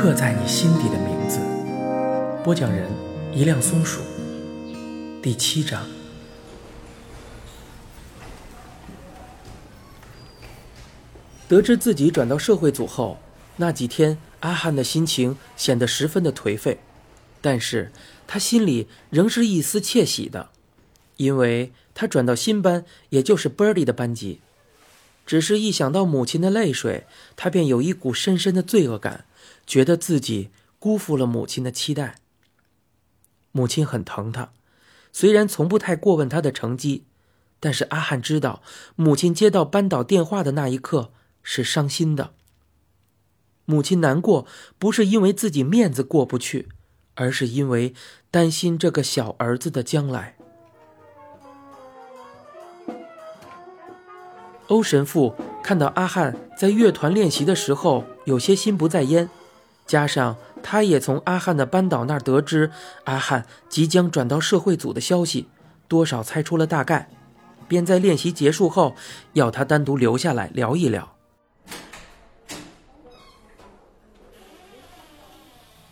刻在你心底的名字。播讲人：一辆松鼠。第七章。得知自己转到社会组后，那几天阿汉的心情显得十分的颓废，但是他心里仍是一丝窃喜的，因为他转到新班，也就是 Birdy 的班级。只是一想到母亲的泪水，他便有一股深深的罪恶感，觉得自己辜负了母亲的期待。母亲很疼他，虽然从不太过问他的成绩，但是阿汉知道，母亲接到班导电话的那一刻是伤心的。母亲难过，不是因为自己面子过不去，而是因为担心这个小儿子的将来。欧神父看到阿汉在乐团练习的时候有些心不在焉，加上他也从阿汉的班导那儿得知阿汉即将转到社会组的消息，多少猜出了大概，便在练习结束后要他单独留下来聊一聊。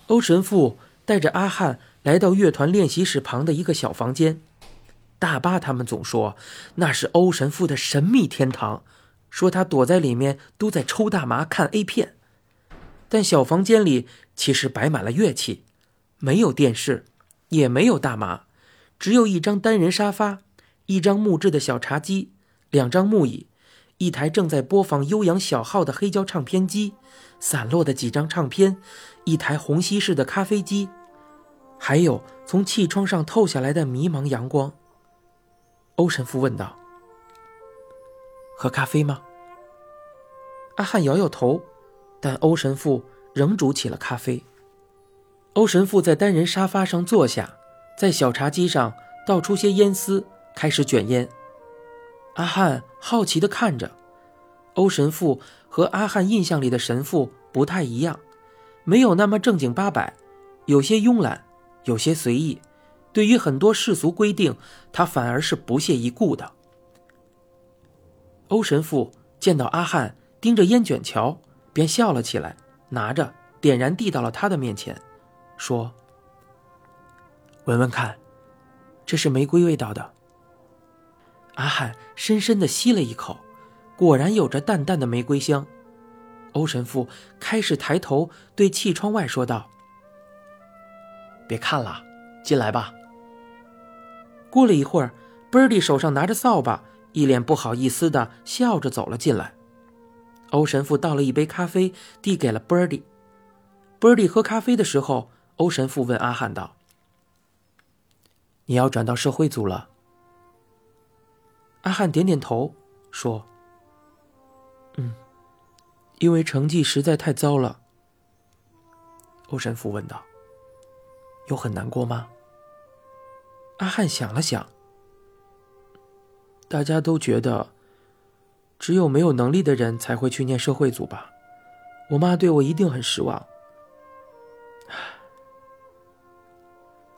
欧神父带着阿汉来到乐团练习室旁的一个小房间。大巴他们总说那是欧神父的神秘天堂，说他躲在里面都在抽大麻看 A 片。但小房间里其实摆满了乐器，没有电视，也没有大麻，只有一张单人沙发，一张木质的小茶几，两张木椅，一台正在播放悠扬小号的黑胶唱片机，散落的几张唱片，一台虹吸式的咖啡机，还有从气窗上透下来的迷茫阳光。欧神父问道：“喝咖啡吗？”阿汉摇摇头，但欧神父仍煮起了咖啡。欧神父在单人沙发上坐下，在小茶几上倒出些烟丝，开始卷烟。阿汉好奇地看着，欧神父和阿汉印象里的神父不太一样，没有那么正经八百，有些慵懒，有些随意。对于很多世俗规定，他反而是不屑一顾的。欧神父见到阿汉盯着烟卷瞧，便笑了起来，拿着点燃，递到了他的面前，说：“闻闻看，这是玫瑰味道的。”阿汉深深的吸了一口，果然有着淡淡的玫瑰香。欧神父开始抬头对气窗外说道：“别看了，进来吧。”过了一会儿伯蒂手上拿着扫把，一脸不好意思的笑着走了进来。欧神父倒了一杯咖啡，递给了 Birdy。Birdy 喝咖啡的时候，欧神父问阿汉道：“你要转到社会组了？”阿汉点点头，说：“嗯，因为成绩实在太糟了。”欧神父问道：“有很难过吗？”阿汉想了想，大家都觉得，只有没有能力的人才会去念社会组吧。我妈对我一定很失望。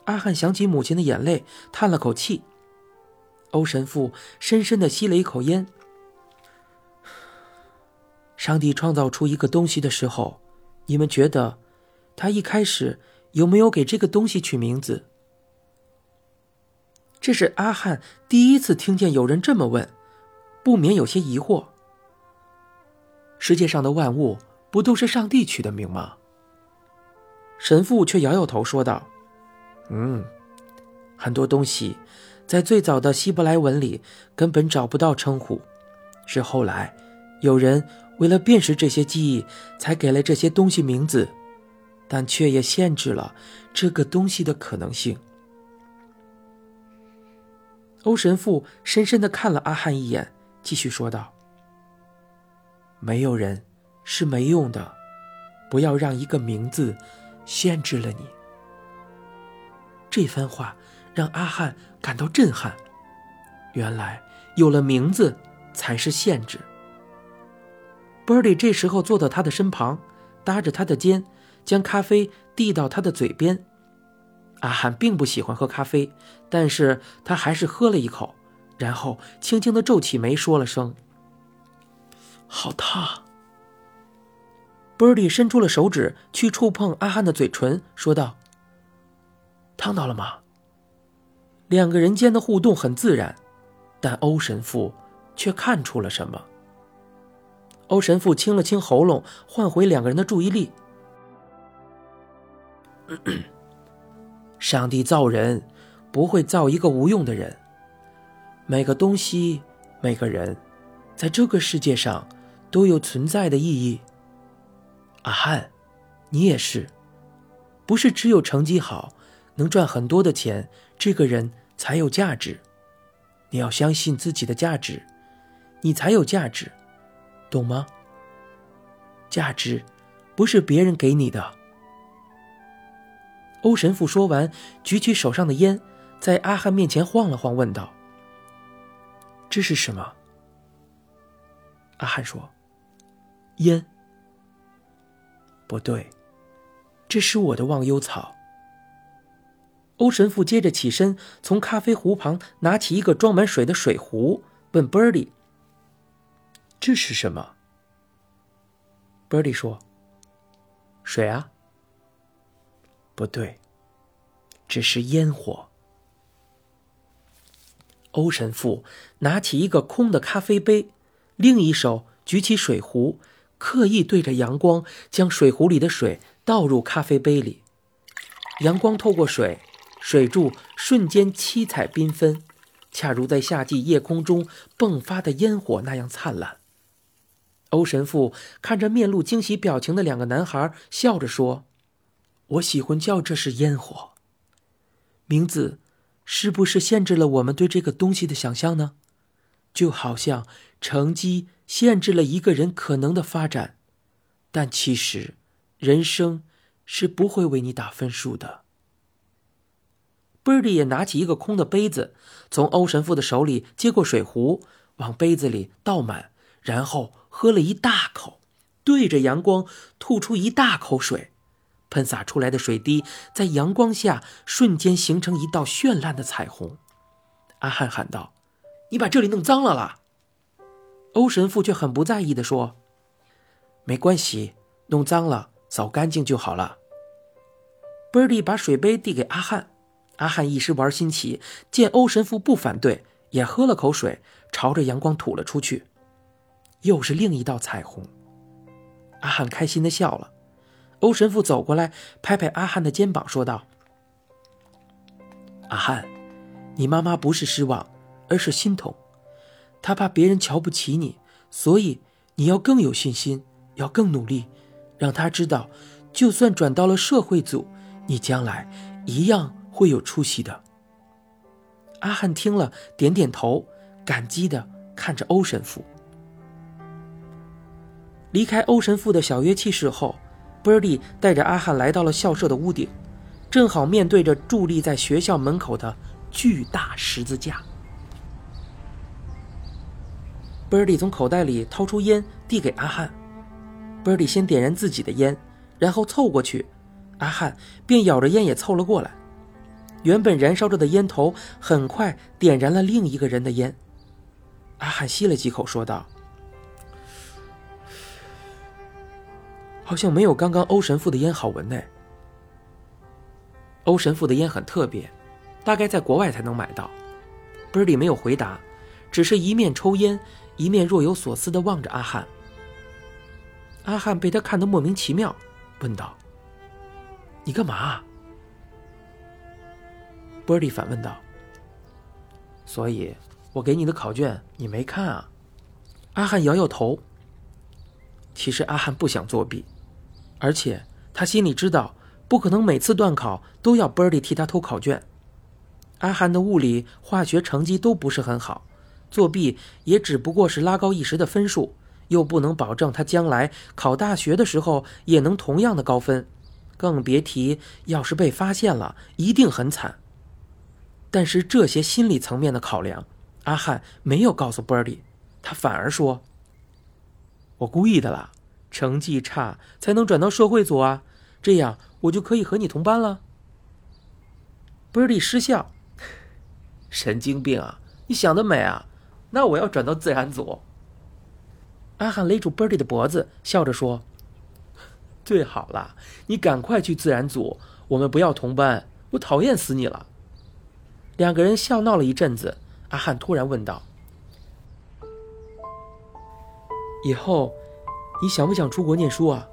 阿汉想起母亲的眼泪，叹了口气。欧神父深深的吸了一口烟。上帝创造出一个东西的时候，你们觉得，他一开始有没有给这个东西取名字？这是阿汉第一次听见有人这么问，不免有些疑惑。世界上的万物不都是上帝取的名吗？神父却摇摇头说道：“嗯，很多东西在最早的希伯来文里根本找不到称呼，是后来有人为了辨识这些记忆才给了这些东西名字，但却也限制了这个东西的可能性。”欧神父深深的看了阿汉一眼，继续说道：“没有人是没用的，不要让一个名字限制了你。”这番话让阿汉感到震撼。原来有了名字才是限制。Birdy 这时候坐到他的身旁，搭着他的肩，将咖啡递到他的嘴边。阿汉并不喜欢喝咖啡，但是他还是喝了一口，然后轻轻的皱起眉，说了声：“好烫。” Birdy 伸出了手指去触碰阿汉的嘴唇，说道：“烫到了吗？”两个人间的互动很自然，但欧神父却看出了什么。欧神父清了清喉咙，换回两个人的注意力。上帝造人，不会造一个无用的人。每个东西，每个人，在这个世界上都有存在的意义。阿汉，你也是，不是只有成绩好，能赚很多的钱，这个人。才有价值，你要相信自己的价值，你才有价值，懂吗？价值不是别人给你的。欧神父说完，举起手上的烟，在阿汉面前晃了晃，问道：“这是什么？”阿汉说：“烟。不对，这是我的忘忧草。”欧神父接着起身，从咖啡壶旁拿起一个装满水的水壶，问 Birdy：“ 这是什么？”Birdy 说：“水啊。”不对，这是烟火。欧神父拿起一个空的咖啡杯，另一手举起水壶，刻意对着阳光，将水壶里的水倒入咖啡杯里。阳光透过水。水柱瞬间七彩缤纷，恰如在夏季夜空中迸发的烟火那样灿烂。欧神父看着面露惊喜表情的两个男孩，笑着说：“我喜欢叫这是烟火。名字是不是限制了我们对这个东西的想象呢？就好像成绩限制了一个人可能的发展，但其实，人生是不会为你打分数的。” Birdy 也拿起一个空的杯子，从欧神父的手里接过水壶，往杯子里倒满，然后喝了一大口，对着阳光吐出一大口水，喷洒出来的水滴在阳光下瞬间形成一道绚烂的彩虹。阿汉喊道：“你把这里弄脏了啦！”欧神父却很不在意地说：“没关系，弄脏了扫干净就好了。”Birdy 把水杯递给阿汉。阿汉一时玩心起，见欧神父不反对，也喝了口水，朝着阳光吐了出去。又是另一道彩虹。阿汉开心的笑了。欧神父走过来，拍拍阿汉的肩膀，说道：“阿汉，你妈妈不是失望，而是心痛。她怕别人瞧不起你，所以你要更有信心，要更努力，让她知道，就算转到了社会组，你将来一样。”会有出息的。阿汉听了，点点头，感激的看着欧神父。离开欧神父的小乐器室后，Birdy 带着阿汉来到了校舍的屋顶，正好面对着伫立在学校门口的巨大十字架。Birdy 从口袋里掏出烟，递给阿汉。Birdy 先点燃自己的烟，然后凑过去，阿汉便咬着烟也凑了过来。原本燃烧着的烟头很快点燃了另一个人的烟。阿汉吸了几口，说道：“好像没有刚刚欧神父的烟好闻呢。”欧神父的烟很特别，大概在国外才能买到。b i r d y 没有回答，只是一面抽烟，一面若有所思的望着阿汉。阿汉被他看得莫名其妙，问道：“你干嘛？” Birdy 反问道：“所以，我给你的考卷你没看啊？”阿汉摇摇头。其实阿汉不想作弊，而且他心里知道，不可能每次断考都要 Birdy 替他偷考卷。阿汉的物理、化学成绩都不是很好，作弊也只不过是拉高一时的分数，又不能保证他将来考大学的时候也能同样的高分，更别提要是被发现了，一定很惨。但是这些心理层面的考量，阿汉没有告诉 Birdy，他反而说：“我故意的啦，成绩差才能转到社会组啊，这样我就可以和你同班了。”Birdy 失笑：“神经病啊，你想得美啊！那我要转到自然组。”阿汉勒住 Birdy 的脖子，笑着说：“最好了，你赶快去自然组，我们不要同班，我讨厌死你了。”两个人笑闹了一阵子，阿汉突然问道：“以后你想不想出国念书啊？”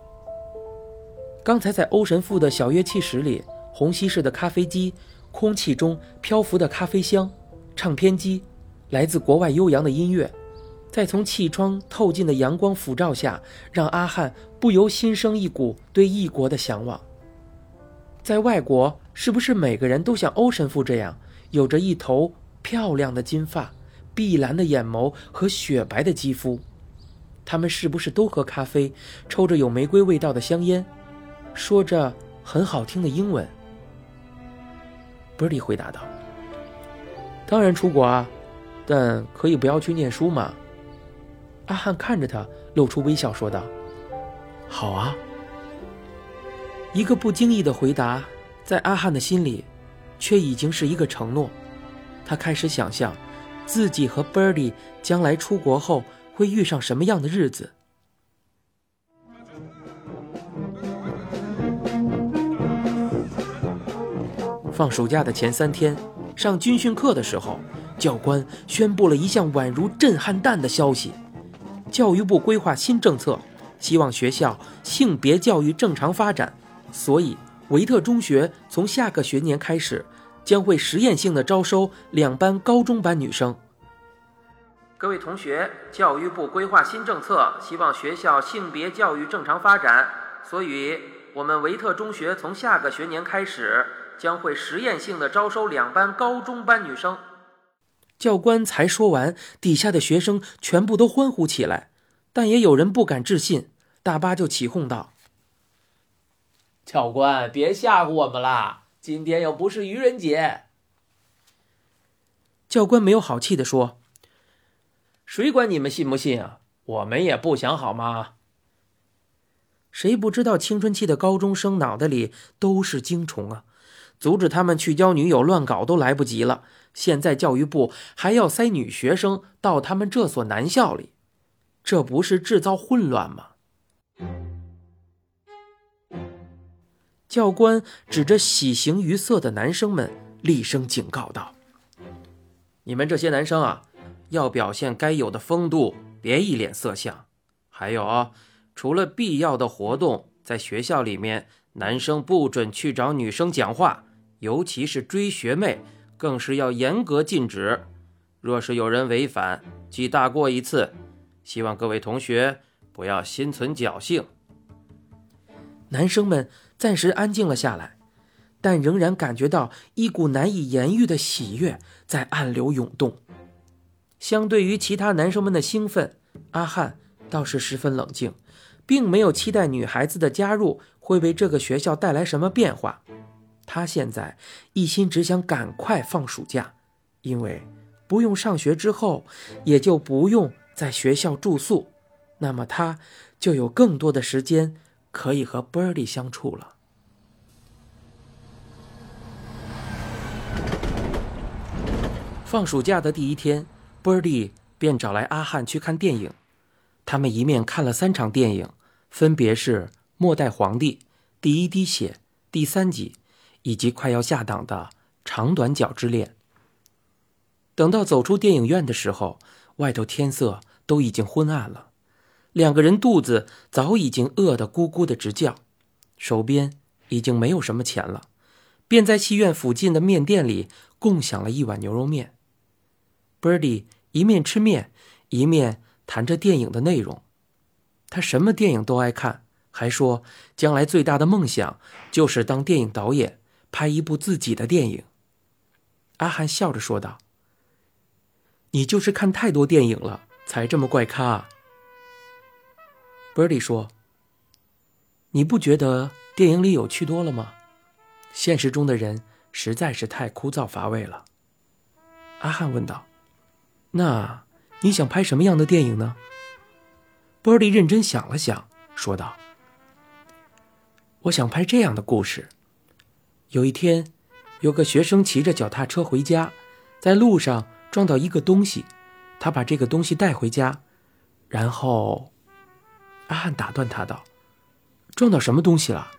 刚才在欧神父的小乐器室里，虹吸式的咖啡机，空气中漂浮的咖啡香，唱片机，来自国外悠扬的音乐，在从气窗透进的阳光抚照下，让阿汉不由心生一股对异国的向往。在外国，是不是每个人都像欧神父这样，有着一头漂亮的金发、碧蓝的眼眸和雪白的肌肤？他们是不是都喝咖啡，抽着有玫瑰味道的香烟？说着很好听的英文，Birdy 回答道：“当然出国啊，但可以不要去念书嘛。”阿汉看着他，露出微笑说道：“好啊。”一个不经意的回答，在阿汉的心里，却已经是一个承诺。他开始想象，自己和 Birdy 将来出国后会遇上什么样的日子。放暑假的前三天，上军训课的时候，教官宣布了一项宛如震撼弹的消息：教育部规划新政策，希望学校性别教育正常发展，所以维特中学从下个学年开始，将会实验性的招收两班高中班女生。各位同学，教育部规划新政策，希望学校性别教育正常发展，所以我们维特中学从下个学年开始。将会实验性的招收两班高中班女生。教官才说完，底下的学生全部都欢呼起来，但也有人不敢置信。大巴就起哄道：“教官，别吓唬我们啦！今天又不是愚人节。”教官没有好气地说：“谁管你们信不信啊？我们也不想好吗？”谁不知道青春期的高中生脑袋里都是精虫啊？阻止他们去交女友乱搞都来不及了，现在教育部还要塞女学生到他们这所男校里，这不是制造混乱吗？教官指着喜形于色的男生们，厉声警告道：“你们这些男生啊，要表现该有的风度，别一脸色相。还有啊，除了必要的活动，在学校里面，男生不准去找女生讲话。”尤其是追学妹，更是要严格禁止。若是有人违反，记大过一次。希望各位同学不要心存侥幸。男生们暂时安静了下来，但仍然感觉到一股难以言喻的喜悦在暗流涌动。相对于其他男生们的兴奋，阿汉倒是十分冷静，并没有期待女孩子的加入会为这个学校带来什么变化。他现在一心只想赶快放暑假，因为不用上学之后，也就不用在学校住宿，那么他就有更多的时间可以和 Birdy 相处了。放暑假的第一天，Birdy 便找来阿汉去看电影，他们一面看了三场电影，分别是《末代皇帝》《第一滴血》第三集。以及快要下档的长短脚之恋。等到走出电影院的时候，外头天色都已经昏暗了，两个人肚子早已经饿得咕咕的直叫，手边已经没有什么钱了，便在戏院附近的面店里共享了一碗牛肉面。Birdy 一面吃面，一面谈着电影的内容，他什么电影都爱看，还说将来最大的梦想就是当电影导演。拍一部自己的电影，阿汉笑着说道：“你就是看太多电影了，才这么怪咖。” Birdy 说：“你不觉得电影里有趣多了吗？现实中的人实在是太枯燥乏味了。”阿汉问道：“那你想拍什么样的电影呢？”Birdy 认真想了想，说道：“我想拍这样的故事。”有一天，有个学生骑着脚踏车回家，在路上撞到一个东西，他把这个东西带回家，然后，阿汉打断他道：“撞到什么东西了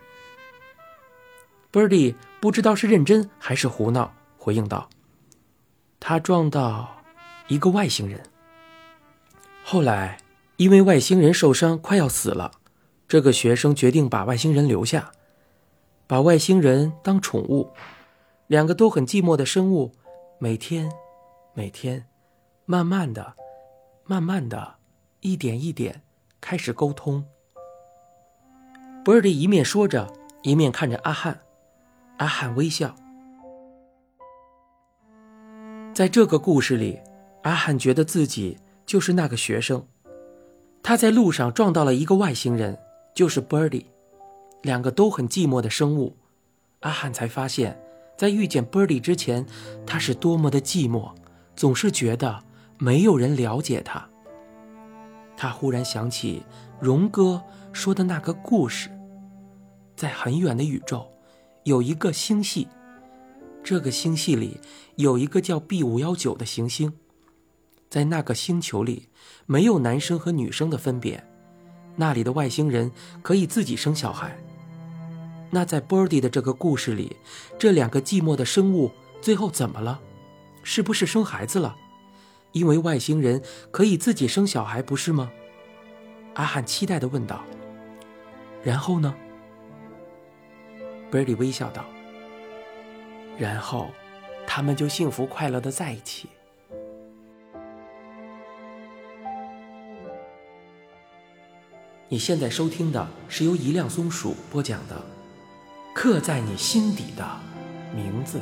？”Birdy 不知道是认真还是胡闹，回应道：“他撞到一个外星人。后来因为外星人受伤快要死了，这个学生决定把外星人留下，把外星人当宠物。两个都很寂寞的生物，每天，每天，慢慢的，慢慢的，一点一点开始沟通。”博尔德一面说着，一面看着阿汉。阿汉微笑。在这个故事里，阿汉觉得自己就是那个学生。他在路上撞到了一个外星人，就是 Birdy。两个都很寂寞的生物。阿汉才发现，在遇见 Birdy 之前，他是多么的寂寞，总是觉得没有人了解他。他忽然想起荣哥说的那个故事。在很远的宇宙，有一个星系，这个星系里有一个叫 B 五幺九的行星，在那个星球里没有男生和女生的分别，那里的外星人可以自己生小孩。那在 Birdy 的这个故事里，这两个寂寞的生物最后怎么了？是不是生孩子了？因为外星人可以自己生小孩，不是吗？阿汉期待地问道。然后呢？Birdy 微笑道：“然后，他们就幸福快乐的在一起。”你现在收听的是由一辆松鼠播讲的《刻在你心底的名字》。